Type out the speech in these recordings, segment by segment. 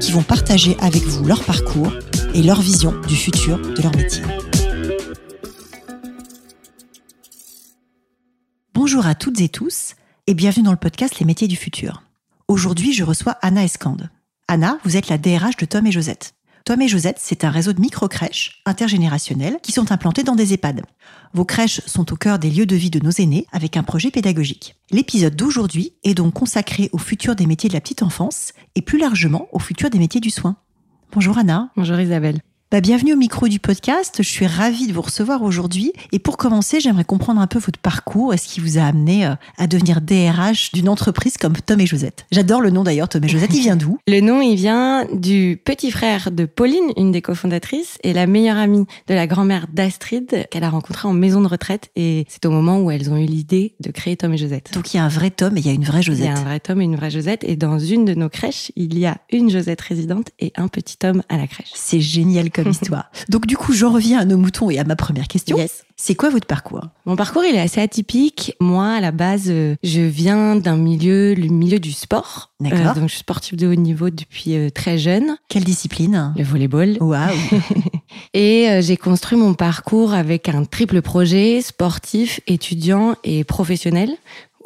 qui vont partager avec vous leur parcours et leur vision du futur de leur métier. Bonjour à toutes et tous et bienvenue dans le podcast Les métiers du futur. Aujourd'hui, je reçois Anna Escande. Anna, vous êtes la DRH de Tom et Josette. Tom et Josette, c'est un réseau de micro-crèches intergénérationnelles qui sont implantées dans des EHPAD. Vos crèches sont au cœur des lieux de vie de nos aînés avec un projet pédagogique. L'épisode d'aujourd'hui est donc consacré au futur des métiers de la petite enfance et plus largement au futur des métiers du soin. Bonjour Anna. Bonjour Isabelle. Bah, bienvenue au micro du podcast. Je suis ravie de vous recevoir aujourd'hui. Et pour commencer, j'aimerais comprendre un peu votre parcours et ce qui vous a amené euh, à devenir DRH d'une entreprise comme Tom et Josette? J'adore le nom d'ailleurs, Tom et Josette. Il vient d'où? Le nom, il vient du petit frère de Pauline, une des cofondatrices, et la meilleure amie de la grand-mère d'Astrid qu'elle a rencontrée en maison de retraite. Et c'est au moment où elles ont eu l'idée de créer Tom et Josette. Donc il y a un vrai Tom et il y a une vraie Josette. Il y a un vrai Tom et une vraie Josette. Et dans une de nos crèches, il y a une Josette résidente et un petit Tom à la crèche. C'est génial comme histoire. Donc du coup, j'en reviens à nos moutons et à ma première question. Yes. C'est quoi votre parcours? Mon parcours, il est assez atypique. Moi, à la base, euh, je viens d'un milieu, le milieu du sport. D'accord. Euh, donc, je suis sportive de haut niveau depuis euh, très jeune. Quelle discipline? Le volleyball. Waouh Et euh, j'ai construit mon parcours avec un triple projet sportif, étudiant et professionnel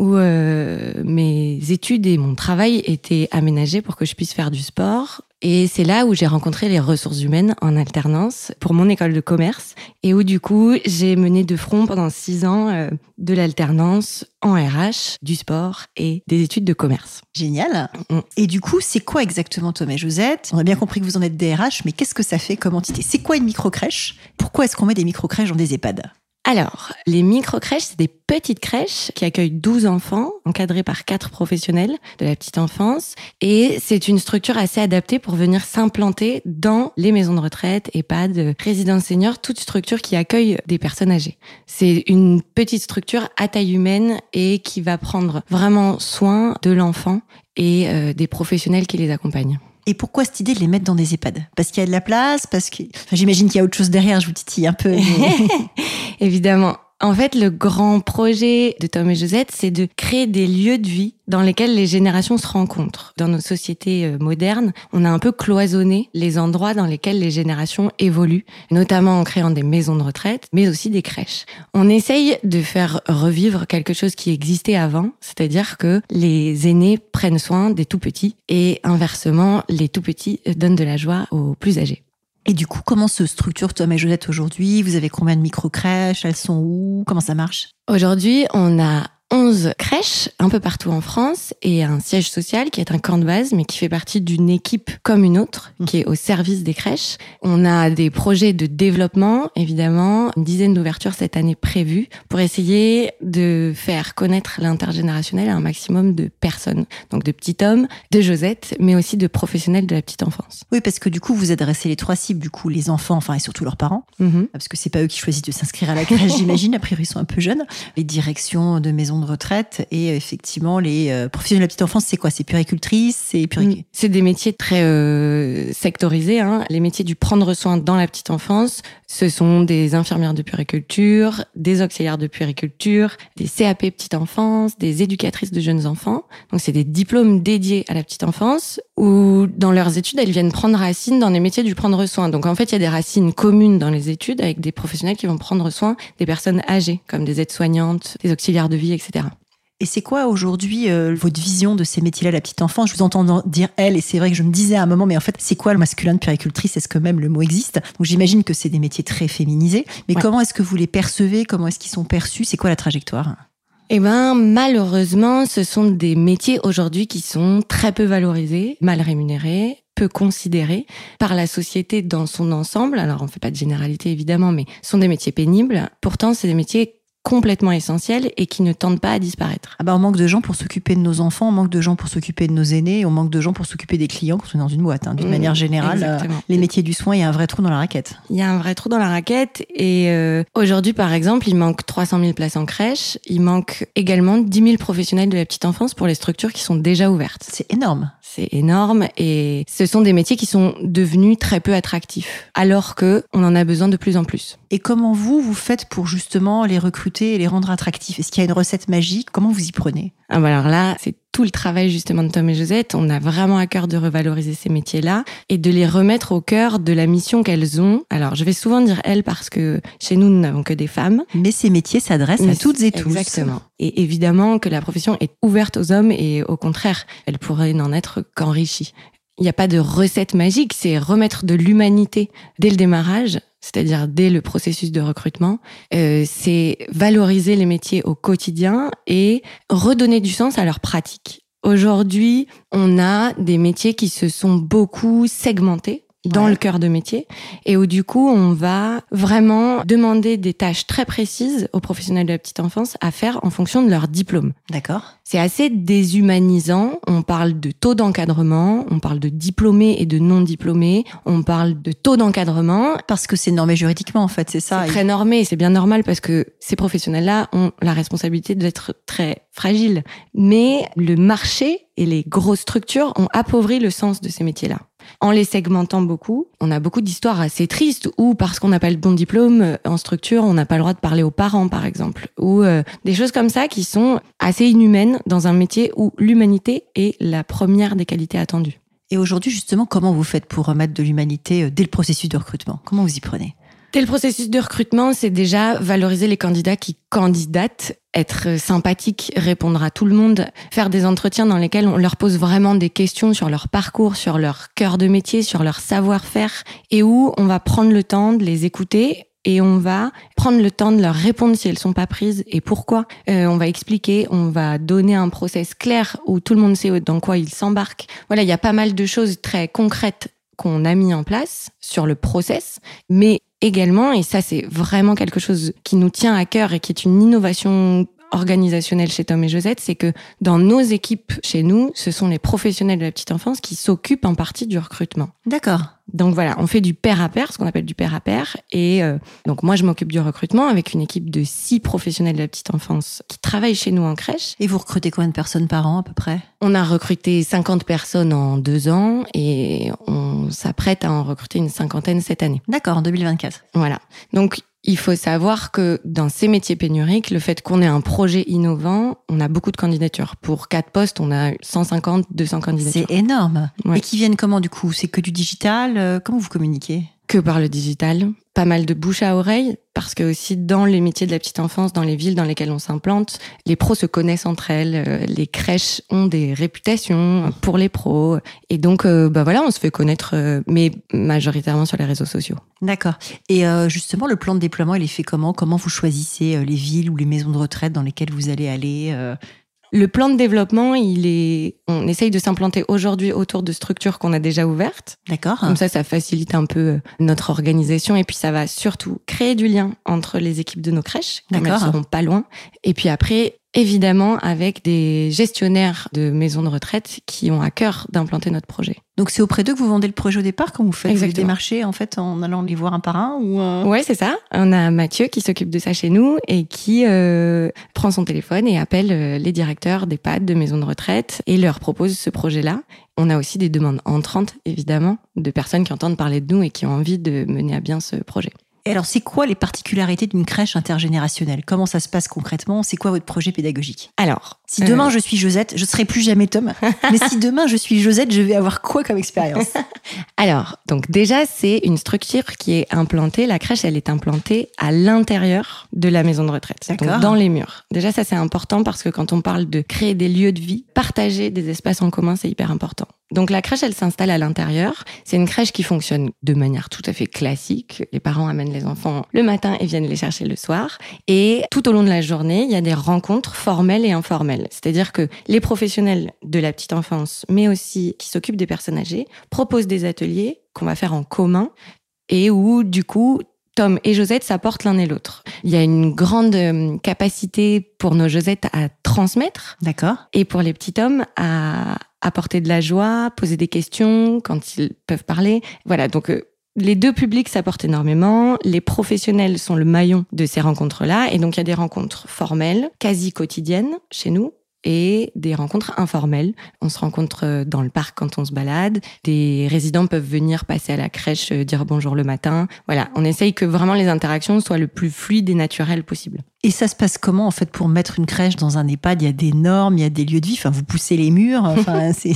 où euh, mes études et mon travail étaient aménagés pour que je puisse faire du sport. Et c'est là où j'ai rencontré les ressources humaines en alternance pour mon école de commerce et où du coup j'ai mené de front pendant six ans euh, de l'alternance en RH, du sport et des études de commerce. Génial. Mm. Et du coup, c'est quoi exactement Thomas et Josette? On a bien compris que vous en êtes DRH, mais qu'est-ce que ça fait? Comme entité C'est quoi une micro-crèche? Pourquoi est-ce qu'on met des micro-crèches dans des EHPAD? Alors, les micro-crèches, c'est des petites crèches qui accueillent 12 enfants, encadrés par quatre professionnels de la petite enfance. Et c'est une structure assez adaptée pour venir s'implanter dans les maisons de retraite, EHPAD, résidences seniors, toute structure qui accueille des personnes âgées. C'est une petite structure à taille humaine et qui va prendre vraiment soin de l'enfant et euh, des professionnels qui les accompagnent. Et pourquoi cette idée de les mettre dans des EHPAD? Parce qu'il y a de la place Parce que enfin, j'imagine qu'il y a autre chose derrière. Je vous titille un peu. mais- Évidemment. En fait, le grand projet de Tom et Josette, c'est de créer des lieux de vie dans lesquels les générations se rencontrent. Dans nos sociétés euh, modernes, on a un peu cloisonné les endroits dans lesquels les générations évoluent, notamment en créant des maisons de retraite, mais aussi des crèches. On essaye de faire revivre quelque chose qui existait avant, c'est-à-dire que les aînés prennent soin des tout petits et inversement, les tout petits donnent de la joie aux plus âgés. Et du coup, comment se structure Tom et Josette aujourd'hui? Vous avez combien de micro-crèches? Elles sont où? Comment ça marche? Aujourd'hui, on a 11 crèches un peu partout en France et un siège social qui est un camp de base mais qui fait partie d'une équipe comme une autre qui est au service des crèches. On a des projets de développement évidemment, une dizaine d'ouvertures cette année prévues pour essayer de faire connaître l'intergénérationnel à un maximum de personnes. Donc de petits hommes, de Josette mais aussi de professionnels de la petite enfance. Oui, parce que du coup, vous adressez les trois cibles, du coup, les enfants, enfin, et surtout leurs parents. Mhm. parce que c'est pas eux qui choisissent de s'inscrire à la crèche, j'imagine. A priori, ils sont un peu jeunes. Les directions de maisons de retraite et euh, effectivement les euh, professionnels de la petite enfance, c'est quoi? C'est puricultrice, c'est puric... C'est des métiers très euh, sectorisés. Hein. Les métiers du prendre soin dans la petite enfance, ce sont des infirmières de puriculture, des auxiliaires de puriculture, des CAP petite enfance, des éducatrices de jeunes enfants. Donc c'est des diplômes dédiés à la petite enfance où dans leurs études, elles viennent prendre racine dans les métiers du prendre soin. Donc en fait, il y a des racines communes dans les études avec des professionnels qui vont prendre soin des personnes âgées, comme des aides-soignantes, des auxiliaires de vie, etc. Et c'est quoi aujourd'hui euh, votre vision de ces métiers-là, la petite enfance? Je vous entends dire elle, et c'est vrai que je me disais à un moment, mais en fait, c'est quoi le masculin de puricultrice Est-ce que même le mot existe? Donc j'imagine que c'est des métiers très féminisés. Mais Ouais. comment est-ce que vous les percevez? Comment est-ce qu'ils sont perçus? C'est quoi la trajectoire? Eh ben, malheureusement, ce sont des métiers aujourd'hui qui sont très peu valorisés, mal rémunérés, peu considérés par la société dans son ensemble. Alors, on fait pas de généralité évidemment, mais ce sont des métiers pénibles. Pourtant, c'est des métiers complètement essentiels et qui ne tendent pas à disparaître. Ah bah on manque de gens pour s'occuper de nos enfants, on manque de gens pour s'occuper de nos aînés, on manque de gens pour s'occuper des clients quand on est dans une boîte. Hein. D'une Mmh, manière générale, euh, les métiers du soin, il y a un vrai trou dans la raquette. Il y a un vrai trou dans la raquette et euh, aujourd'hui, par exemple, il manque 300 000 places en crèche. Il manque également 10 000 professionnels de la petite enfance pour les structures qui sont déjà ouvertes. C'est énorme. C'est énorme et ce sont des métiers qui sont devenus très peu attractifs alors que on en a besoin de plus en plus. Et comment vous, vous faites pour justement les recruter et les rendre attractifs? Est-ce qu'il y a une recette magique? Comment vous y prenez? Ah bah alors là, c'est tout le travail justement de Tom et Josette. On a vraiment à cœur de revaloriser ces métiers-là et de les remettre au cœur de la mission qu'elles ont. Alors je vais souvent dire elles parce que chez nous, nous n'avons que des femmes. Mais ces métiers s'adressent à toutes et tous. Exactement. Et évidemment que la profession est ouverte aux hommes et au contraire, elle pourrait n'en être qu'enrichie. Il n'y a pas de recette magique, c'est remettre de l'humanité dès le démarrage, c'est-à-dire dès le processus de recrutement. Euh, c'est valoriser les métiers au quotidien et redonner du sens à leur pratique. Aujourd'hui, on a des métiers qui se sont beaucoup segmentés dans Ouais. le cœur de métier et où du coup on va vraiment demander des tâches très précises aux professionnels de la petite enfance à faire en fonction de leur diplôme. D'accord. C'est assez déshumanisant. On parle de taux d'encadrement, on parle de diplômés et de non diplômés, on parle de taux d'encadrement. Parce que c'est normé juridiquement, en fait, c'est ça. C'est très normé, c'est bien normal parce que ces professionnels-là ont la responsabilité d'être très fragiles. Mais le marché et les grosses structures ont appauvri le sens de ces métiers-là. En les segmentant beaucoup, on a beaucoup d'histoires assez tristes où parce qu'on n'a pas le bon diplôme euh, en structure, on n'a pas le droit de parler aux parents, par exemple, ou euh, des choses comme ça qui sont assez inhumaines dans un métier où l'humanité est la première des qualités attendues. Et aujourd'hui, justement, comment vous faites pour remettre de l'humanité euh, dès le processus de recrutement? Comment vous y prenez? Le processus de recrutement, c'est déjà valoriser les candidats qui candidatent, être sympathique, répondre à tout le monde, faire des entretiens dans lesquels on leur pose vraiment des questions sur leur parcours, sur leur cœur de métier, sur leur savoir-faire, et où on va prendre le temps de les écouter et on va prendre le temps de leur répondre si elles sont pas prises et pourquoi. Euh, on va expliquer, on va donner un process clair où tout le monde sait dans quoi il s'embarque. Voilà, il y a pas mal de choses très concrètes qu'on a mis en place sur le process, mais également, et ça c'est vraiment quelque chose qui nous tient à cœur et qui est une innovation organisationnelle chez Tom et Josette, c'est que dans nos équipes chez nous, ce sont les professionnels de la petite enfance qui s'occupent en partie du recrutement. D'accord. Donc voilà, on fait du pair à pair, ce qu'on appelle du pair à pair. Et euh, donc moi, je m'occupe du recrutement avec une équipe de six professionnels de la petite enfance qui travaillent chez nous en crèche. Et vous recrutez combien de personnes par an, à peu près? On a recruté 50 personnes en deux ans et on s'apprête à en recruter une cinquantaine cette année. D'accord, en 2024. Voilà. Donc, il faut savoir que dans ces métiers pénuriques, le fait qu'on ait un projet innovant, on a beaucoup de candidatures. Pour quatre postes, on a 150, 200 candidatures. C'est énorme. Ouais. Et qui viennent comment, du coup? C'est que du digital? Euh, Comment vous communiquez? Que par le digital. Pas mal de bouche à oreille, parce que aussi dans les métiers de la petite enfance, dans les villes dans lesquelles on s'implante, les pros se connaissent entre elles, euh, les crèches ont des réputations pour les pros, et donc euh, bah voilà, on se fait connaître, euh, mais majoritairement sur les réseaux sociaux. D'accord. Et justement, le plan de déploiement, il est fait comment? Comment vous choisissez les villes ou les maisons de retraite dans lesquelles vous allez aller Le plan de développement, il est, on essaye de s'implanter aujourd'hui autour de structures qu'on a déjà ouvertes. D'accord Comme ça, ça facilite un peu euh, notre organisation et puis ça va surtout créer du lien entre les équipes de nos crèches, comme elles seront pas loin. Et puis après, évidemment, avec des gestionnaires de maisons de retraite qui ont à cœur d'implanter notre projet. Donc c'est auprès d'eux que vous vendez le projet au départ quand vous faites vous les Exactement. démarcher en fait en allant les voir un par un ou euh, Ouais, c'est ça. On a Mathieu qui s'occupe de ça chez nous et qui euh, prend son téléphone et appelle euh, les directeurs d'EHPAD, de maisons de retraite et leur propose ce projet-là. On a aussi des demandes entrantes, évidemment, de personnes qui entendent parler de nous et qui ont envie de mener à bien ce projet. Et alors c'est quoi les particularités d'une crèche intergénérationnelle? Comment ça se passe concrètement? C'est quoi votre projet pédagogique? Alors, Si euh, demain je suis Josette, je serai plus jamais Tom. mais si demain je suis Josette, je vais avoir quoi comme expérience? Alors, donc déjà, c'est une structure qui est implantée. La crèche, elle est implantée à l'intérieur de la maison de retraite, donc dans les murs. Déjà, ça c'est important parce que quand on parle de créer des lieux de vie, partager des espaces en commun, c'est hyper important. Donc la crèche, elle s'installe à l'intérieur. C'est une crèche qui fonctionne de manière tout à fait classique. Les parents amènent les enfants le matin et viennent les chercher le soir. Et tout au long de la journée, il y a des rencontres formelles et informelles. C'est-à-dire que les professionnels de la petite enfance, mais aussi qui s'occupent des personnes âgées, proposent des ateliers qu'on va faire en commun et où, du coup, Tom et Josette s'apportent l'un et l'autre. Il y a une grande euh, capacité pour nos Josettes à transmettre. D'accord. Et pour les petits Toms à apporter de la joie, poser des questions quand ils peuvent parler. Voilà, donc euh, les deux publics s'apportent énormément. Les professionnels sont le maillon de ces rencontres-là. Et donc, il y a des rencontres formelles, quasi quotidiennes chez nous, et des rencontres informelles. On se rencontre euh, dans le parc quand on se balade. Des résidents peuvent venir passer à la crèche, euh, dire bonjour le matin. Voilà, on essaye que vraiment les interactions soient le plus fluides et naturelles possible. Et ça se passe comment en fait pour mettre une crèche dans un EHPAD? Il y a des normes, il y a des lieux de vie? Enfin, vous poussez les murs. Enfin, c'est.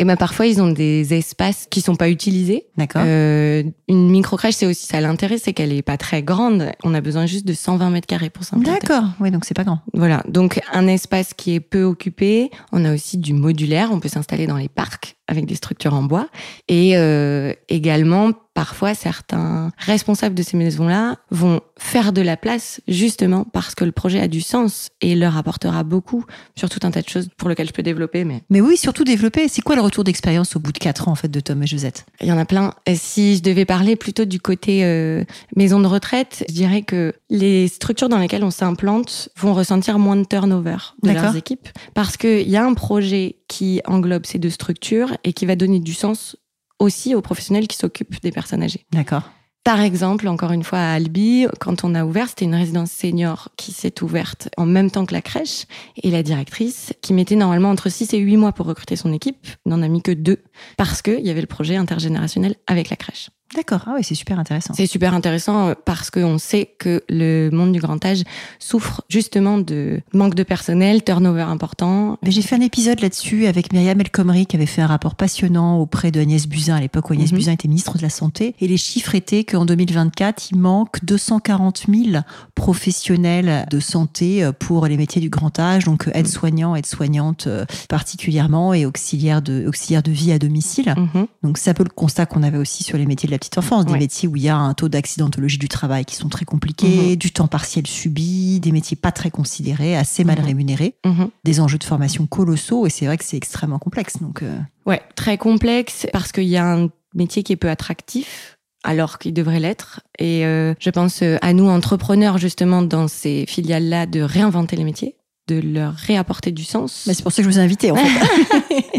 Et ben parfois ils ont des espaces qui sont pas utilisés. D'accord. Euh, une micro crèche, c'est aussi ça l'intérêt, c'est qu'elle est pas très grande. On a besoin juste de 120 mètres carrés pour s'implanter. D'accord. Oui, donc c'est pas grand. Voilà. Donc un espace qui est peu occupé. On a aussi du modulaire. On peut s'installer dans les parcs avec des structures en bois. Et euh, également, parfois, certains responsables de ces maisons-là vont faire de la place justement parce que le projet a du sens et leur apportera beaucoup sur tout un tas de choses pour lesquelles je peux développer. Mais, mais oui, surtout développer. C'est quoi le retour d'expérience au bout de quatre ans en fait de Tom et Josette? Il y en a plein. Si je devais parler plutôt du côté euh, maison de retraite, je dirais que les structures dans lesquelles on s'implante vont ressentir moins de turnover de leurs équipes parce qu'il y a un projet qui englobe ces deux structures et qui va donner du sens aussi aux professionnels qui s'occupent des personnes âgées. D'accord. Par exemple, encore une fois à Albi, quand on a ouvert, c'était une résidence senior qui s'est ouverte en même temps que la crèche et la directrice, qui mettait normalement entre 6 et 8 mois pour recruter son équipe, n'en a mis que deux parce qu'il y avait le projet intergénérationnel avec la crèche. D'accord, ah oui, c'est super intéressant. C'est super intéressant euh, parce qu'on sait que le monde du grand âge souffre justement de manque de personnel, turnover important. J'ai fait un épisode là-dessus avec Myriam El Khomri qui avait fait un rapport passionnant auprès de Agnès Buzyn à l'époque où Agnès mhm. Buzyn était ministre de la Santé. Et les chiffres étaient qu'en 2024, il manque 240 000 professionnels de santé euh, pour les métiers du grand âge, donc euh, aides-soignants, aides-soignantes particulièrement et auxiliaires de, auxiliaires de vie à domicile. Mhm. Donc c'est un peu le constat qu'on avait aussi sur les métiers de la petite enfance, des métiers où il y a un taux d'accidentologie du travail qui sont très compliqués, mhm. du temps partiel subi, des métiers pas très considérés, assez mal mhm. rémunérés, mhm. des enjeux de formation colossaux et c'est vrai que c'est extrêmement complexe. Donc, euh. Ouais, très complexe parce qu'il y a un métier qui est peu attractif alors qu'il devrait l'être. Et euh, je pense euh, à nous, entrepreneurs, justement, dans ces filiales-là, de réinventer les métiers de leur réapporter du sens. Mais c'est pour ça que je vous ai invité, en fait.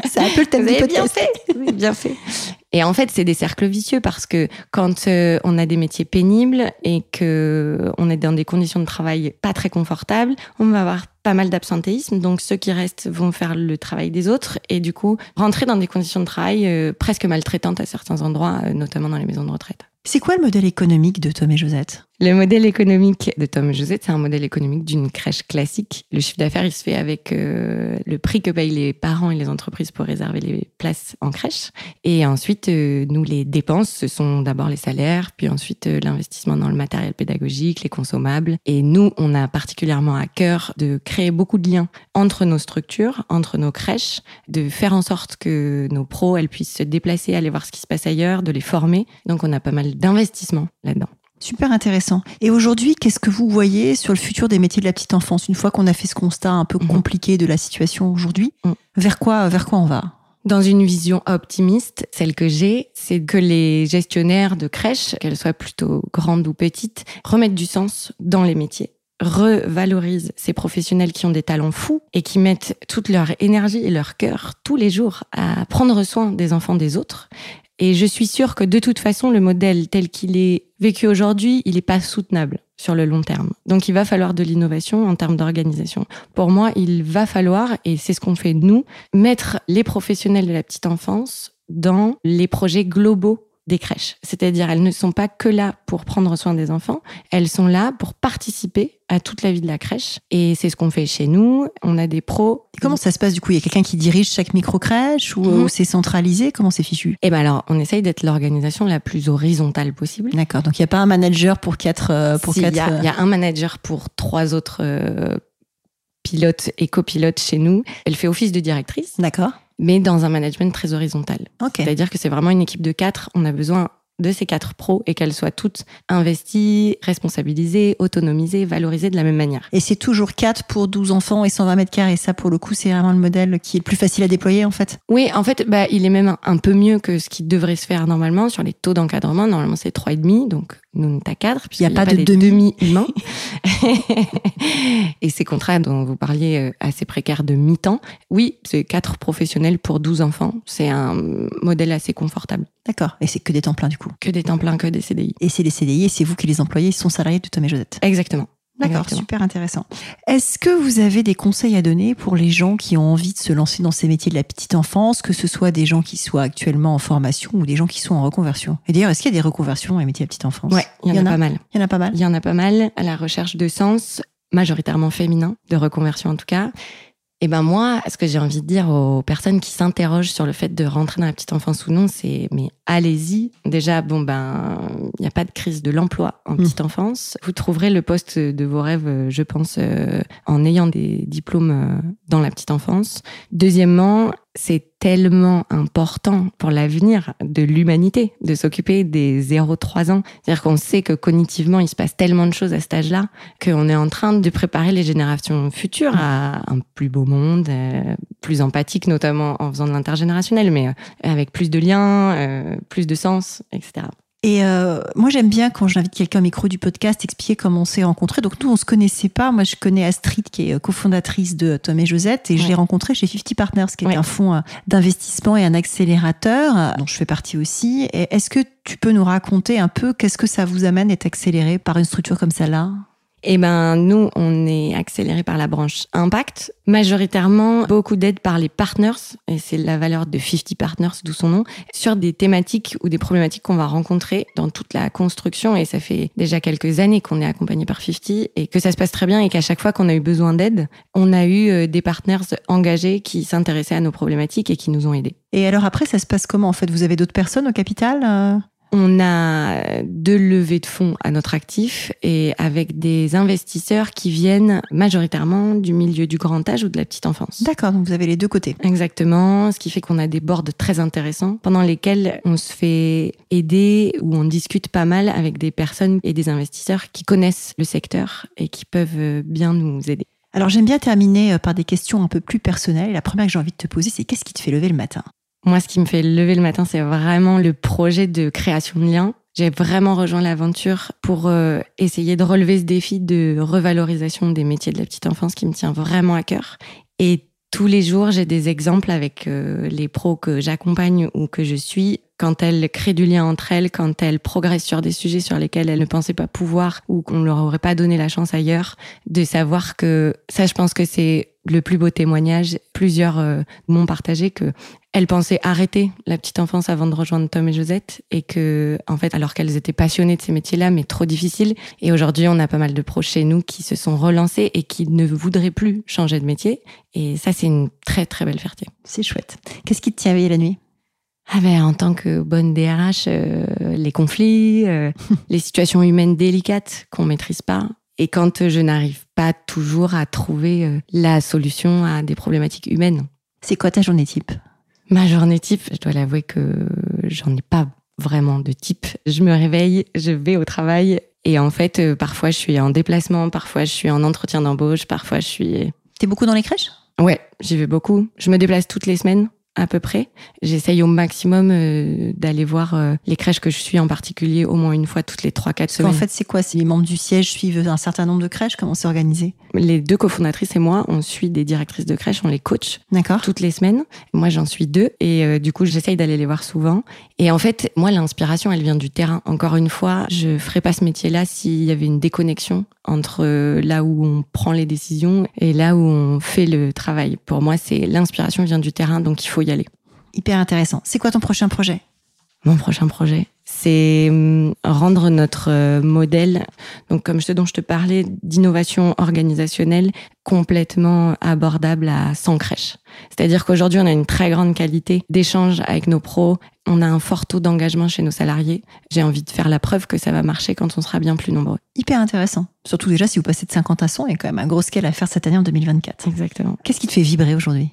c'est un peu le thème du podcast. Bien fait. bien fait. Et en fait, c'est des cercles vicieux parce que quand euh, on a des métiers pénibles et que on est dans des conditions de travail pas très confortables, on va avoir pas mal d'absentéisme. Donc ceux qui restent vont faire le travail des autres et du coup rentrer dans des conditions de travail euh, presque maltraitantes à certains endroits, euh, notamment dans les maisons de retraite. C'est quoi le modèle économique de Tom et Josette? Le modèle économique de Tom et Josette, c'est un modèle économique d'une crèche classique. Le chiffre d'affaires, il se fait avec euh, le prix que payent les parents et les entreprises pour réserver les places en crèche. Et ensuite, euh, nous, les dépenses, ce sont d'abord les salaires, puis ensuite euh, l'investissement dans le matériel pédagogique, les consommables. Et nous, on a particulièrement à cœur de créer beaucoup de liens entre nos structures, entre nos crèches, de faire en sorte que nos pros, elles puissent se déplacer, aller voir ce qui se passe ailleurs, de les former. Donc, on a pas mal d'investissement là-dedans. Super intéressant. Et aujourd'hui, qu'est-ce que vous voyez sur le futur des métiers de la petite enfance Une fois qu'on a fait ce constat un peu mhm. compliqué de la situation aujourd'hui, mhm. vers quoi, vers quoi on va dans une vision optimiste, celle que j'ai, c'est que les gestionnaires de crèches, qu'elles soient plutôt grandes ou petites, remettent du sens dans les métiers revalorisent ces professionnels qui ont des talents fous et qui mettent toute leur énergie et leur cœur tous les jours à prendre soin des enfants des autres et je suis sûre que de toute façon, le modèle tel qu'il est vécu aujourd'hui, il n'est pas soutenable sur le long terme. Donc il va falloir de l'innovation en termes d'organisation. Pour moi, il va falloir, et c'est ce qu'on fait nous, mettre les professionnels de la petite enfance dans les projets globaux des crèches. C'est-à-dire, elles ne sont pas que là pour prendre soin des enfants, elles sont là pour participer à toute la vie de la crèche. Et c'est ce qu'on fait chez nous. On a des pros. comment ça se passe du coup? Il y a quelqu'un qui dirige chaque micro-crèche ou mhm. c'est centralisé? Comment c'est fichu? Eh ben alors, on essaye d'être l'organisation la plus horizontale possible. D'accord. Donc il n'y a pas un manager pour quatre. Euh, pour quatre... Euh, il y, a un manager pour trois autres euh, pilotes et copilotes chez nous. Elle fait office de directrice. D'accord mais dans un management très horizontal. C'est-à-dire que c'est vraiment une équipe de quatre. On a besoin de ces quatre pros et qu'elles soient toutes investies, responsabilisées, autonomisées, valorisées de la même manière. Et c'est toujours quatre pour 12 enfants et 120 mètres carrés. Ça, pour le coup, c'est vraiment le modèle qui est le plus facile à déployer, en fait. Oui, en fait, bah, il est même un peu mieux que ce qui devrait se faire normalement sur les taux d'encadrement. Normalement, c'est 3,5, donc non ta cadre. Il n'y a, pas, de demi-humain. et ces contrats dont vous parliez euh, assez précaires de mi-temps, oui, c'est quatre professionnels pour 12 enfants. C'est un modèle assez confortable. D'accord. Et c'est que des temps pleins du coup Que des temps pleins, que des CDI. Et c'est des CDI et c'est vous qui les employez, ils sont salariés de Tom et Josette. Exactement. D'accord, super intéressant. Est-ce que vous avez des conseils à donner pour les gens qui ont envie de se lancer dans ces métiers de la petite enfance, que ce soit des gens qui soient actuellement en formation ou des gens qui sont en reconversion? Et d'ailleurs, est-ce qu'il y a des reconversions dans les métiers de la petite enfance? Ouais, il y, en, a, pas mal. Il y en a pas mal. Il y en a pas mal à la recherche de sens, majoritairement féminin, de reconversion en tout cas. Et ben moi, ce que j'ai envie de dire aux personnes qui s'interrogent sur le fait de rentrer dans la petite enfance ou non, c'est mais allez-y. Déjà, bon ben, il n'y a pas de crise de l'emploi en mmh. petite enfance. Vous trouverez le poste de vos rêves, je pense, euh, en ayant des diplômes euh, dans la petite enfance. Deuxièmement, c'est tellement important pour l'avenir de l'humanité de s'occuper des 0-3 ans. C'est-à-dire qu'on sait que cognitivement, il se passe tellement de choses à cet âge-là qu'on est en train de préparer les générations futures à un plus beau monde, euh, plus empathique notamment en faisant de l'intergénérationnel, mais euh, avec plus de liens, euh, plus de sens, etc. Et euh, moi, j'aime bien quand j'invite quelqu'un au micro du podcast expliquer comment on s'est rencontrés. Donc, nous, on se connaissait pas. Moi, je connais Astrid, qui est euh, cofondatrice de Tom et Josette, et je l'ai rencontrée chez 50 Partners, qui est un fonds euh, d'investissement et un accélérateur, dont je fais partie aussi. Est-ce que tu peux nous raconter un peu qu'est-ce que ça vous amène d'être accéléré par une structure comme celle-là? Eh ben, nous, on est accéléré par la branche Impact, majoritairement beaucoup d'aide par les partners, et c'est la valeur de 50 partners, d'où son nom, sur des thématiques ou des problématiques qu'on va rencontrer dans toute la construction. Et ça fait déjà quelques années qu'on est accompagné par 50 et que ça se passe très bien et qu'à chaque fois qu'on a eu besoin d'aide, on a eu euh, des partners engagés qui s'intéressaient à nos problématiques et qui nous ont aidés. Et alors après, ça se passe comment? En fait Vous avez d'autres personnes au capital euh? On a deux levées de fonds à notre actif et avec des investisseurs qui viennent majoritairement du milieu du grand âge ou de la petite enfance. D'accord, donc vous avez les deux côtés. Exactement, ce qui fait qu'on a des boards très intéressants pendant lesquels on se fait aider ou on discute pas mal avec des personnes et des investisseurs qui connaissent le secteur et qui peuvent bien nous aider. Alors j'aime bien terminer euh, par des questions un peu plus personnelles. La première que j'ai envie de te poser, c'est qu'est-ce qui te fait lever le matin? Moi, ce qui me fait lever le matin, c'est vraiment le projet de création de liens. J'ai vraiment rejoint l'aventure pour euh, essayer de relever ce défi de revalorisation des métiers de la petite enfance qui me tient vraiment à cœur. Et tous les jours, j'ai des exemples avec euh, les pros que j'accompagne ou que je suis quand elles créent du lien entre elles, quand elles progressent sur des sujets sur lesquels elles ne pensaient pas pouvoir ou qu'on leur aurait pas donné la chance ailleurs, de savoir que ça, je pense que c'est le plus beau témoignage. Plusieurs euh, m'ont partagé que elles pensaient arrêter la petite enfance avant de rejoindre Tom et Josette et que, en fait, alors qu'elles étaient passionnées de ces métiers-là, mais trop difficiles. Et aujourd'hui, on a pas mal de pros chez nous qui se sont relancés et qui ne voudraient plus changer de métier. Et ça, c'est une très, très belle fierté. C'est chouette. Qu'est-ce qui te tient éveillé la nuit? Ah ben, en tant que bonne DRH, euh, les conflits, euh, les situations humaines délicates qu'on maîtrise pas. Et quand je n'arrive pas toujours à trouver euh, la solution à des problématiques humaines. C'est quoi ta journée type? Ma journée type, je dois l'avouer que j'en ai pas vraiment de type. Je me réveille, je vais au travail et en fait, parfois je suis en déplacement, parfois je suis en entretien d'embauche, parfois je suis... T'es beaucoup dans les crèches? Ouais, j'y vais beaucoup. Je me déplace toutes les semaines à peu près. J'essaye au maximum euh, d'aller voir euh, les crèches que je suis en particulier au moins une fois toutes les 3-4 semaines. En fait, c'est quoi? Si les membres du siège suivent un certain nombre de crèches Comment c'est organisé? Les deux cofondatrices et moi, on suit des directrices de crèches, on les coach toutes les semaines. Moi, j'en suis deux et euh, du coup, j'essaye d'aller les voir souvent. Et en fait, moi, l'inspiration, elle vient du terrain. Encore une fois, je ferais pas ce métier-là s'il y avait une déconnexion entre là où on prend les décisions et là où on fait le travail. Pour moi, c'est l'inspiration vient du terrain, donc il faut y aller. Hyper intéressant. C'est quoi ton prochain projet? Mon prochain projet, c'est hum, rendre notre euh, modèle, donc comme ce dont je te parlais, d'innovation organisationnelle complètement abordable à 100 crèches. C'est-à-dire qu'aujourd'hui, on a une très grande qualité d'échange avec nos pros, on a un fort taux d'engagement chez nos salariés. J'ai envie de faire la preuve que ça va marcher quand on sera bien plus nombreux. Hyper intéressant. Surtout déjà, si vous passez de 50 à 100, il y a quand même un gros scale à faire cette année en 2024. Exactement. Qu'est-ce qui te fait vibrer aujourd'hui?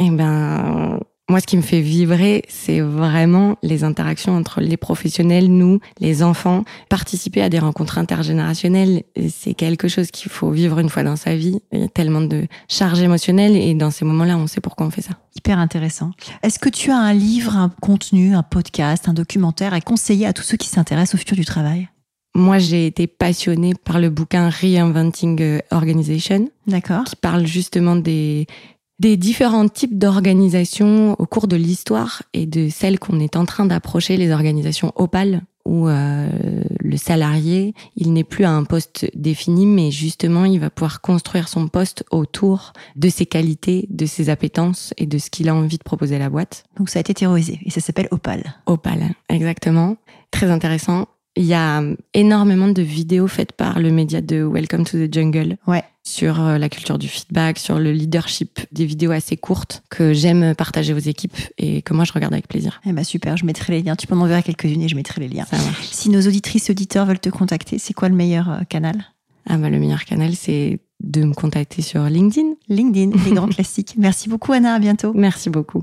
Eh ben, moi, ce qui me fait vibrer, c'est vraiment les interactions entre les professionnels, nous, les enfants. Participer à des rencontres intergénérationnelles, c'est quelque chose qu'il faut vivre une fois dans sa vie. Il y a tellement de charges émotionnelles et dans ces moments-là, on sait pourquoi on fait ça. Hyper intéressant. Est-ce que tu as un livre, un contenu, un podcast, un documentaire à conseiller à tous ceux qui s'intéressent au futur du travail? Moi, j'ai été passionnée par le bouquin Reinventing Organization. D'accord. Qui parle justement des, des différents types d'organisations au cours de l'histoire et de celles qu'on est en train d'approcher, les organisations opales, où euh, le salarié, il n'est plus à un poste défini, mais justement, il va pouvoir construire son poste autour de ses qualités, de ses appétences et de ce qu'il a envie de proposer à la boîte. Donc ça a été théorisé et ça s'appelle Opal. Opal, exactement. Très intéressant. Il y a énormément de vidéos faites par le média de Welcome to the Jungle. Ouais. Sur euh, la culture du feedback, sur le leadership, des vidéos assez courtes que j'aime partager aux équipes et que moi je regarde avec plaisir. Eh ben super, je mettrai les liens. Tu peux m'enverrer quelques-unes et je mettrai les liens. Ça marche. Si nos auditrices auditeurs veulent te contacter, c'est quoi le meilleur euh, canal? Ah bah le meilleur canal c'est de me contacter sur LinkedIn. LinkedIn, les grands classiques. Merci beaucoup Anna, à bientôt. Merci beaucoup.